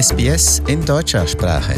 SBS in deutscher Sprache.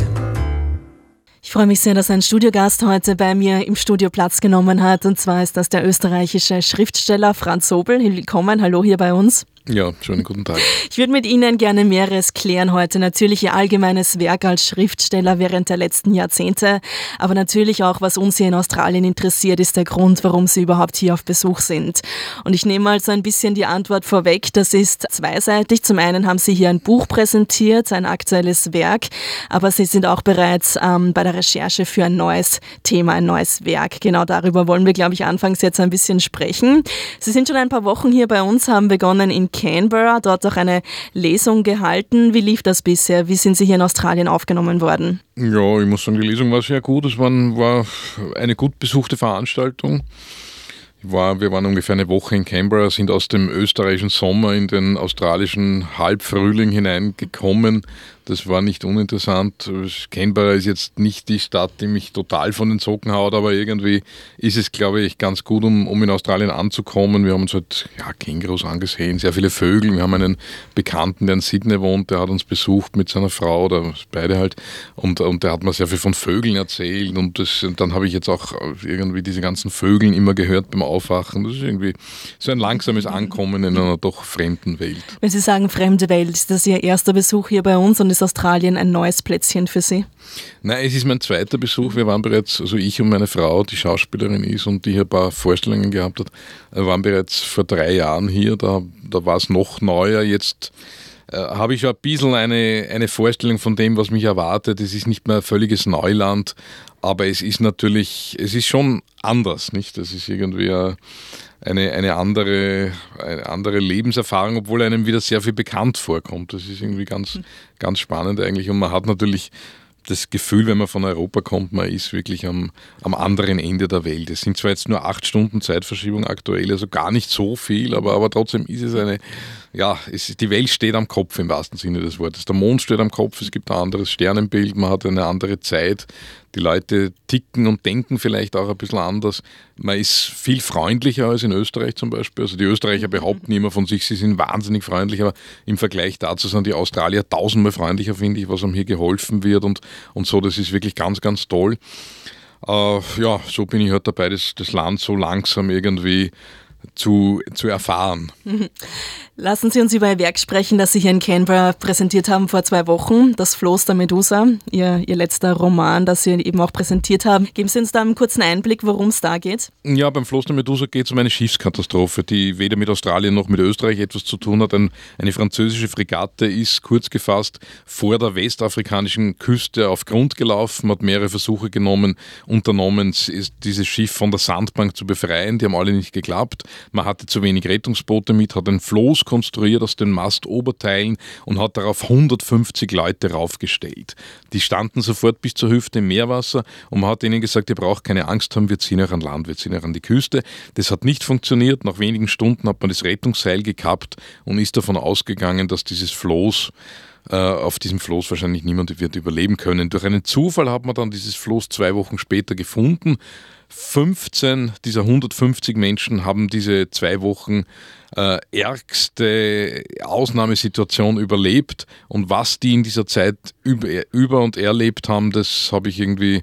Ich freue mich sehr, dass ein Studiogast heute bei mir im Studio Platz genommen hat. Und zwar ist das der österreichische Schriftsteller Franz Sobel. Willkommen, hallo hier bei uns. Ja, schönen guten Tag. Ich würde mit Ihnen gerne mehreres klären heute. Natürlich Ihr allgemeines Werk als Schriftsteller während der letzten Jahrzehnte, aber natürlich auch, was uns hier in Australien interessiert, ist der Grund, warum Sie überhaupt hier auf Besuch sind. Und ich nehme mal so ein bisschen die Antwort vorweg. Das ist zweiseitig. Zum einen haben Sie hier ein Buch präsentiert, ein aktuelles Werk, aber Sie sind auch bereits ähm, bei der Recherche für ein neues Thema, ein neues Werk. Genau darüber wollen wir, glaube ich, anfangs jetzt ein bisschen sprechen. Sie sind schon ein paar Wochen hier bei uns, haben begonnen in Canberra, dort auch eine Lesung gehalten. Wie lief das bisher? Wie sind Sie hier in Australien aufgenommen worden? Ja, ich muss sagen, die Lesung war sehr gut. Es war, eine gut besuchte Veranstaltung. War, wir waren ungefähr eine Woche in Canberra, sind aus dem österreichischen Sommer in den australischen Halbfrühling hineingekommen, das war nicht uninteressant. Canberra ist jetzt nicht die Stadt, die mich total von den Socken haut, aber irgendwie ist es, glaube ich, ganz gut, um, um in Australien anzukommen. Wir haben uns halt ja, Kängurus angesehen, sehr viele Vögel. Wir haben einen Bekannten, der in Sydney wohnt, der hat uns besucht mit seiner Frau, oder beide halt, und, und der hat mir sehr viel von Vögeln erzählt. Und, das, und dann habe ich jetzt auch irgendwie diese ganzen Vögeln immer gehört beim Aufwachen. Das ist irgendwie so ein langsames Ankommen in einer doch fremden Welt. Wenn Sie sagen fremde Welt, ist das Ihr erster Besuch hier bei uns und ist Australien ein neues Plätzchen für Sie? Nein, es ist mein zweiter Besuch. Wir waren bereits, also ich und meine Frau, die Schauspielerin ist und die hier ein paar Vorstellungen gehabt hat, waren bereits vor drei Jahren hier. Da, da war es noch neuer. Jetzt äh, habe ich schon ein bisschen eine, eine Vorstellung von dem, was mich erwartet. Es ist nicht mehr völliges Neuland, aber es ist natürlich, es ist schon anders, nicht? Das ist irgendwie eine, eine, andere, eine andere Lebenserfahrung, obwohl einem wieder sehr viel bekannt vorkommt. Das ist irgendwie ganz, ganz spannend eigentlich. Und man hat natürlich das Gefühl, wenn man von Europa kommt, man ist wirklich am, am anderen Ende der Welt. Es sind zwar jetzt nur acht Stunden Zeitverschiebung aktuell, also gar nicht so viel, aber, aber trotzdem ist es eine, ja, es, die Welt steht am Kopf im wahrsten Sinne des Wortes. Der Mond steht am Kopf, es gibt ein anderes Sternenbild, man hat eine andere Zeit. Die Leute ticken und denken vielleicht auch ein bisschen anders. Man ist viel freundlicher als in Österreich zum Beispiel. Also die Österreicher mhm. behaupten immer von sich, sie sind wahnsinnig freundlich, aber im Vergleich dazu sind die Australier tausendmal freundlicher, finde ich, was einem hier geholfen wird und, und so. Das ist wirklich ganz, ganz toll. Äh, ja, so bin ich halt dabei, das, das Land so langsam irgendwie zu, zu erfahren. Lassen Sie uns über Ihr Werk sprechen, das Sie hier in Canberra präsentiert haben vor zwei Wochen, Das Floß der Medusa, Ihr, Ihr letzter Roman, das Sie eben auch präsentiert haben. Geben Sie uns da einen kurzen Einblick, worum es da geht? Ja, beim Floß der Medusa geht es um eine Schiffskatastrophe, die weder mit Australien noch mit Österreich etwas zu tun hat. Ein, eine französische Fregatte ist kurz gefasst vor der westafrikanischen Küste auf Grund gelaufen, hat mehrere Versuche genommen, unternommen, dieses Schiff von der Sandbank zu befreien. Die haben alle nicht geklappt. Man hatte zu wenig Rettungsboote mit, hat ein Floß konstruiert aus den Mastoberteilen und hat darauf 150 Leute raufgestellt. Die standen sofort bis zur Hüfte im Meerwasser und man hat ihnen gesagt, ihr braucht keine Angst haben, wir ziehen euch an Land, wir ziehen euch an die Küste. Das hat nicht funktioniert. Nach wenigen Stunden hat man das Rettungsseil gekappt und ist davon ausgegangen, dass dieses Floß auf diesem Floß wahrscheinlich niemand wird überleben können. Durch einen Zufall hat man dann dieses Floß zwei Wochen später gefunden. 15 dieser 150 Menschen haben diese zwei Wochen äh, ärgste Ausnahmesituation überlebt. Und was die in dieser Zeit über, über und erlebt haben, das habe ich irgendwie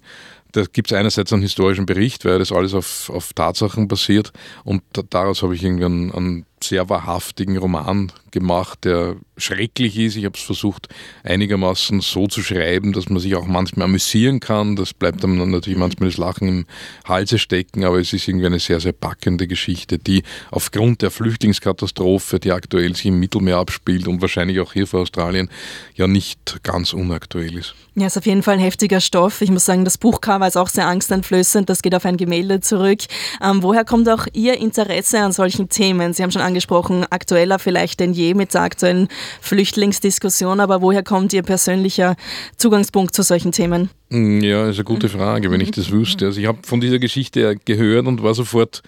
da gibt es einerseits einen historischen Bericht, weil das alles auf, auf Tatsachen basiert. Und daraus habe ich irgendwie einen, einen sehr wahrhaftigen Roman gemacht, der schrecklich ist. Ich habe es versucht, einigermaßen so zu schreiben, dass man sich auch manchmal amüsieren kann. Das bleibt dann natürlich manchmal das Lachen im Halse stecken, aber es ist irgendwie eine sehr, sehr packende Geschichte, die aufgrund der Flüchtlingskatastrophe, die aktuell sich im Mittelmeer abspielt und wahrscheinlich auch hier vor Australien, ja nicht ganz unaktuell ist. Ja, ist auf jeden Fall ein heftiger Stoff. Ich muss sagen, das Buchcover ist auch sehr angsteinflößend. Das geht auf ein Gemälde zurück. Ähm, woher kommt auch Ihr Interesse an solchen Themen? Sie haben schon angesprochen, aktueller vielleicht denn je mit der aktuellen Flüchtlingsdiskussion, aber woher kommt Ihr persönlicher Zugangspunkt zu solchen Themen? Hm, ja, ist eine gute Frage, wenn ich das wüsste. Also ich habe von dieser Geschichte gehört und war sofort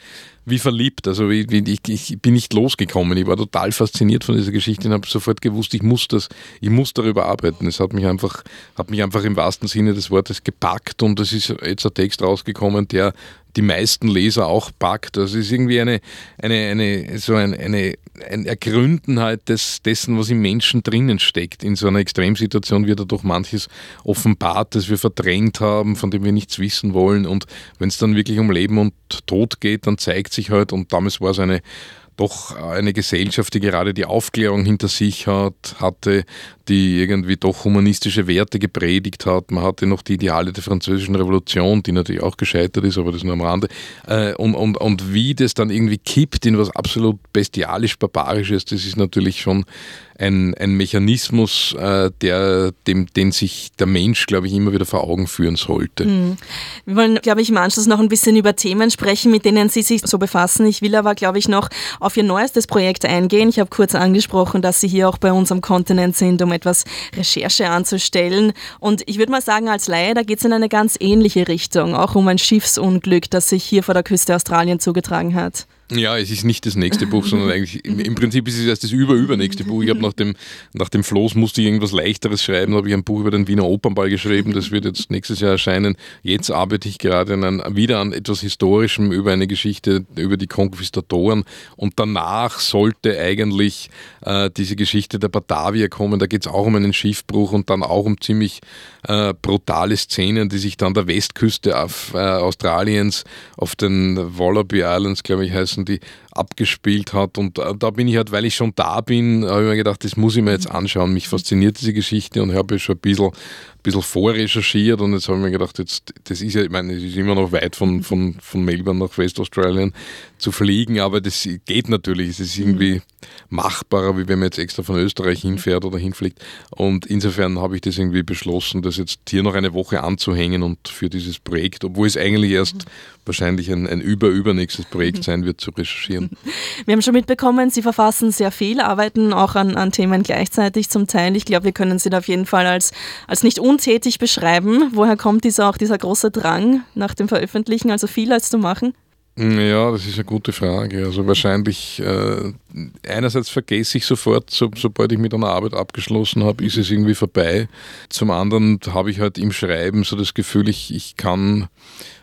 wie verliebt. Also ich, ich, ich, bin nicht losgekommen. Ich war total fasziniert von dieser Geschichte und habe sofort gewusst, ich muss das, ich muss darüber arbeiten. Es hat mich einfach, hat mich einfach im wahrsten Sinne des Wortes gepackt und es ist jetzt ein Text rausgekommen, der die meisten Leser auch packt. Das ist irgendwie eine, eine, eine, so ein, eine, ein Ergründen halt des, dessen, was im Menschen drinnen steckt. In so einer Extremsituation wird doch manches offenbart, das wir verdrängt haben, von dem wir nichts wissen wollen. Und wenn es dann wirklich um Leben und Tod geht, dann zeigt sich halt, und damals war es eine doch eine Gesellschaft, die gerade die Aufklärung hinter sich hat, hatte, die irgendwie doch humanistische Werte gepredigt hat. Man hatte noch die Ideale der französischen Revolution, die natürlich auch gescheitert ist, aber das nur am Rande. Äh, und, und, und wie das dann irgendwie kippt in was absolut bestialisch-barbarisches, das ist natürlich schon ein, ein Mechanismus, äh, der, dem, den sich der Mensch, glaube ich, immer wieder vor Augen führen sollte. Mhm. Wir wollen, glaube ich, im Anschluss noch ein bisschen über Themen sprechen, mit denen Sie sich so befassen. Ich will aber, glaube ich, noch auf Ihr neuestes Projekt eingehen. Ich habe kurz angesprochen, dass Sie hier auch bei uns am Kontinent sind, um etwas Recherche anzustellen. Und ich würde mal sagen, als Laie, da geht es in eine ganz ähnliche Richtung, auch um ein Schiffsunglück, das sich hier vor der Küste Australien zugetragen hat. Ja, es ist nicht das nächste Buch, sondern eigentlich im, Prinzip ist es erst das überübernächste Buch. Ich habe nach dem, nach dem Floß musste ich irgendwas leichteres schreiben, habe ich ein Buch über den Wiener Opernball geschrieben, das wird jetzt nächstes Jahr erscheinen. Jetzt arbeite ich gerade an wieder an etwas Historischem über eine Geschichte über die Konquistadoren und danach sollte eigentlich äh, diese Geschichte der Batavier kommen. Da geht es auch um einen Schiffbruch und dann auch um ziemlich äh, brutale Szenen, die sich dann der Westküste auf, äh, Australiens auf den Wallaby Islands, glaube ich, heißen die, abgespielt hat. Und äh, da bin ich halt, weil ich schon da bin, habe ich mir gedacht, das muss ich mir jetzt anschauen. Mich fasziniert diese Geschichte und habe schon ein bisschen, ein bisschen vorrecherchiert und jetzt habe ich mir gedacht, jetzt, das ist ja, ich meine, es ist immer noch weit von, von, von Melbourne nach Westaustralien zu fliegen, aber das geht natürlich. Es ist irgendwie machbarer, wie wenn man jetzt extra von Österreich hinfährt oder hinfliegt. Und insofern habe ich das irgendwie beschlossen, das jetzt hier noch eine Woche anzuhängen und für dieses Projekt, obwohl es eigentlich erst wahrscheinlich ein, ein über-übernächstes Projekt sein wird, zu recherchieren. Wir haben schon mitbekommen, Sie verfassen sehr viel, arbeiten auch an, an Themen gleichzeitig zum Teil. Ich glaube, wir können Sie da auf jeden Fall als, als nicht untätig beschreiben. Woher kommt dieser, auch dieser große Drang nach dem Veröffentlichen, also viel als zu machen? Ja, das ist eine gute Frage. Also wahrscheinlich, äh, einerseits vergesse ich sofort, so, sobald ich mit einer Arbeit abgeschlossen habe, ist es irgendwie vorbei. Zum anderen habe ich halt im Schreiben so das Gefühl, ich, ich kann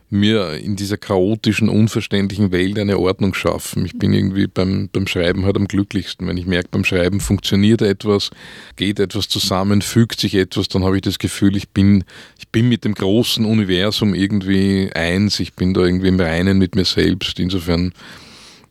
mir in dieser chaotischen, unverständlichen Welt eine Ordnung schaffen. Ich bin irgendwie beim, beim Schreiben halt am glücklichsten. Wenn ich merke, beim Schreiben funktioniert etwas, geht etwas zusammen, fügt sich etwas, dann habe ich das Gefühl, ich bin, ich bin mit dem großen Universum irgendwie eins, ich bin da irgendwie im Reinen mit mir selbst. Insofern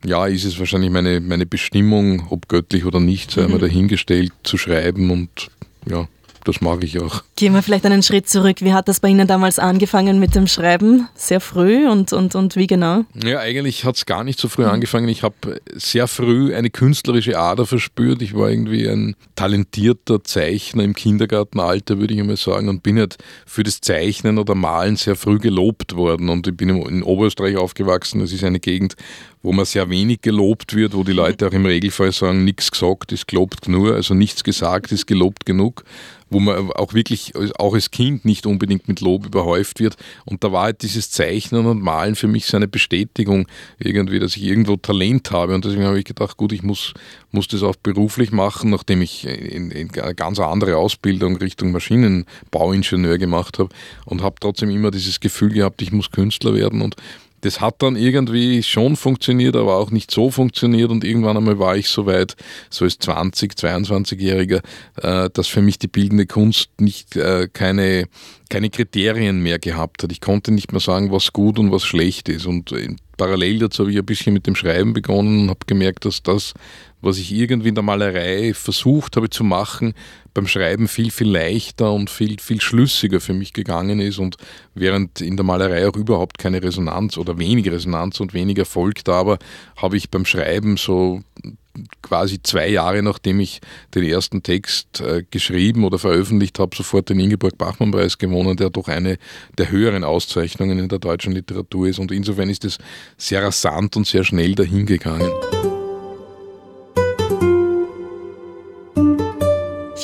ja, ist es wahrscheinlich meine, meine Bestimmung, ob göttlich oder nicht, sei mhm. mal dahingestellt, zu schreiben und ja, das mag ich auch. Gehen wir vielleicht einen Schritt zurück. Wie hat das bei Ihnen damals angefangen mit dem Schreiben? Sehr früh und, und, und wie genau? Ja, eigentlich hat es gar nicht so früh mhm. angefangen. Ich habe sehr früh eine künstlerische Ader verspürt. Ich war irgendwie ein talentierter Zeichner im Kindergartenalter, würde ich einmal sagen, und bin halt für das Zeichnen oder Malen sehr früh gelobt worden. Und ich bin in Oberösterreich aufgewachsen. Das ist eine Gegend, wo man sehr wenig gelobt wird, wo die Leute auch im Regelfall sagen, nichts gesagt ist gelobt genug, also nichts gesagt ist gelobt genug wo man auch wirklich, auch als Kind nicht unbedingt mit Lob überhäuft wird. Und da war halt dieses Zeichnen und Malen für mich so eine Bestätigung irgendwie, dass ich irgendwo Talent habe. Und deswegen habe ich gedacht, gut, ich muss, muss das auch beruflich machen, nachdem ich in, in eine ganz andere Ausbildung Richtung Maschinenbauingenieur gemacht habe und habe trotzdem immer dieses Gefühl gehabt, ich muss Künstler werden und das hat dann irgendwie schon funktioniert, aber auch nicht so funktioniert und irgendwann einmal war ich so weit, so als 20, 22-Jähriger, äh, dass für mich die bildende Kunst nicht äh, keine, keine Kriterien mehr gehabt hat. Ich konnte nicht mehr sagen, was gut und was schlecht ist und parallel dazu habe ich ein bisschen mit dem Schreiben begonnen und habe gemerkt, dass das, was ich irgendwie in der Malerei versucht habe zu machen, beim Schreiben viel, viel leichter und viel, viel schlüssiger für mich gegangen ist und während in der Malerei auch überhaupt keine Resonanz oder wenig Resonanz und wenig Erfolg da war, habe ich beim Schreiben so quasi zwei Jahre nachdem ich den ersten Text äh, geschrieben oder veröffentlicht habe, sofort den Ingeborg-Bachmann-Preis gewonnen, der doch eine der höheren Auszeichnungen in der deutschen Literatur ist. Und insofern ist es sehr rasant und sehr schnell dahingegangen.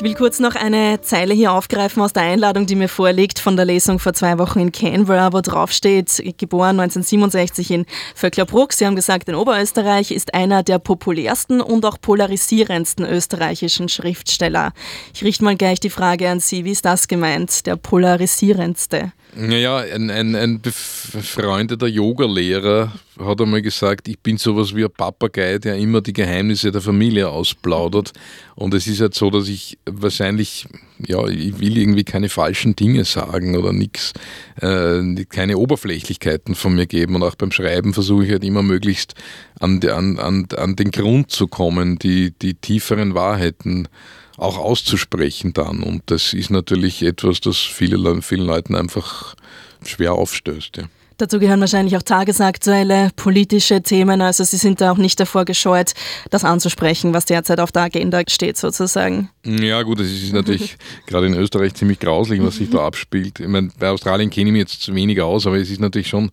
Ich will kurz noch eine Zeile hier aufgreifen aus der Einladung, die mir vorliegt von der Lesung vor zwei Wochen in Canberra, wo drauf steht, geboren 1967 in Vöcklerbruck. Sie haben gesagt, in Oberösterreich ist einer der populärsten und auch polarisierendsten österreichischen Schriftsteller. Ich richte mal gleich die Frage an Sie. Wie ist das gemeint, der polarisierendste? Naja, ein, ein, ein befreundeter Yogalehrer hat einmal gesagt, ich bin sowas wie ein Papagei, der immer die Geheimnisse der Familie ausplaudert. Und es ist halt so, dass ich wahrscheinlich, ja, ich will irgendwie keine falschen Dinge sagen oder nichts, äh, keine Oberflächlichkeiten von mir geben. Und auch beim Schreiben versuche ich halt immer möglichst an, an, an, an den Grund zu kommen, die, die tieferen Wahrheiten auch auszusprechen dann. Und das ist natürlich etwas, das viele, vielen Leuten einfach schwer aufstößt. Ja. Dazu gehören wahrscheinlich auch tagesaktuelle politische Themen. Also Sie sind da auch nicht davor gescheut, das anzusprechen, was derzeit auf der Agenda steht, sozusagen. Ja, gut, es ist natürlich gerade in Österreich ziemlich grauslich, was sich da abspielt. Ich meine, bei Australien kenne ich mich jetzt weniger aus, aber es ist natürlich schon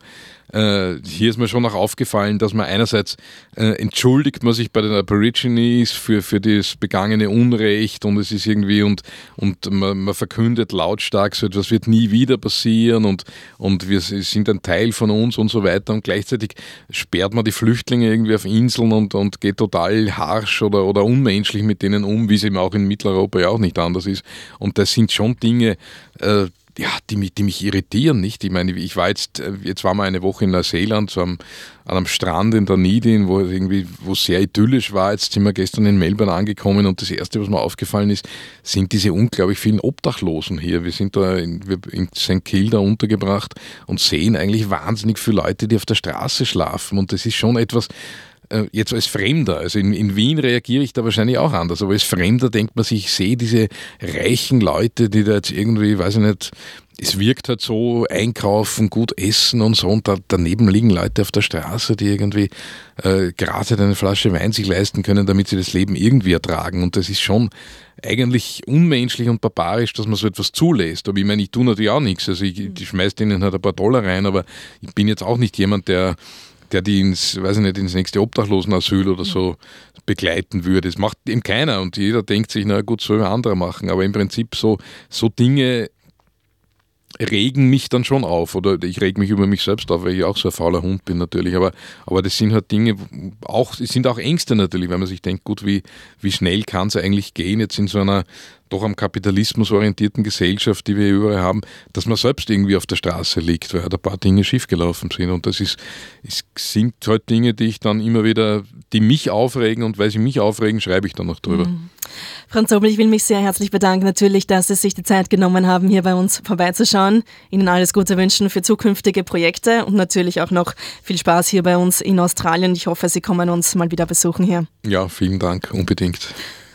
äh, hier ist mir schon auch aufgefallen, dass man einerseits äh, entschuldigt man sich bei den Aborigines für, für das begangene Unrecht und es ist irgendwie und, und man, man verkündet lautstark so etwas wird nie wieder passieren und, und wir sind ein Teil von uns und so weiter und gleichzeitig sperrt man die Flüchtlinge irgendwie auf Inseln und, und geht total harsch oder, oder unmenschlich mit denen um, wie es eben auch in Mitteleuropa ja auch nicht anders ist. Und das sind schon Dinge, äh, ja, die, mich, die mich irritieren, nicht? Ich meine, ich war jetzt, äh, jetzt waren wir eine Woche in Neuseeland, so am, an einem Strand in Dunedin, wo es irgendwie, wo sehr idyllisch war. Jetzt sind wir gestern in Melbourne angekommen und das erste, was mir aufgefallen ist, sind diese unglaublich vielen Obdachlosen hier. Wir sind da in, in St. Kilda untergebracht und sehen eigentlich wahnsinnig viele Leute, die auf der Straße schlafen und das ist schon etwas, jetzt als Fremder, also in, in, Wien reagiere ich da wahrscheinlich auch anders, aber als Fremder denkt man sich, ich sehe diese reichen Leute, die da jetzt irgendwie, weiß ich nicht, es wirkt halt so, einkaufen, gut essen und so und da, daneben liegen Leute auf der Straße, die irgendwie äh, gerade eine Flasche Wein sich leisten können, damit sie das Leben irgendwie ertragen und das ist schon eigentlich unmenschlich und barbarisch, dass man so etwas zulässt. Aber ich meine, ich tue natürlich auch nichts, also ich, ich schmeiße denen halt ein paar Dollar rein, aber ich bin jetzt auch nicht jemand, der der die ins, weiß ich nicht, ins nächste Obdachlosenasyl oder so begleiten würde. Das macht eben keiner und jeder denkt sich, na gut, soll ein anderer machen. Aber im Prinzip so, so Dinge regen mich dann schon auf oder ich reg mich über mich selbst auf, weil ich auch so ein fauler Hund bin natürlich, aber, aber das sind halt Dinge, auch, sind auch Ängste natürlich, wenn man sich denkt, gut, wie, wie schnell kann es eigentlich gehen jetzt in so einer doch am Kapitalismus orientierten Gesellschaft, die wir überall haben, dass man selbst irgendwie auf der Straße liegt, weil halt ein paar Dinge schiefgelaufen sind. Und das ist, es sind halt Dinge, die ich dann immer wieder, die mich aufregen und weil sie mich aufregen, schreibe ich dann noch drüber. Mhm. Franz Obel, ich will mich sehr herzlich bedanken, natürlich, dass Sie sich die Zeit genommen haben, hier bei uns vorbeizuschauen. Ihnen alles Gute wünschen für zukünftige Projekte und natürlich auch noch viel Spaß hier bei uns in Australien. Ich hoffe, Sie kommen uns mal wieder besuchen hier. Ja, vielen Dank, unbedingt.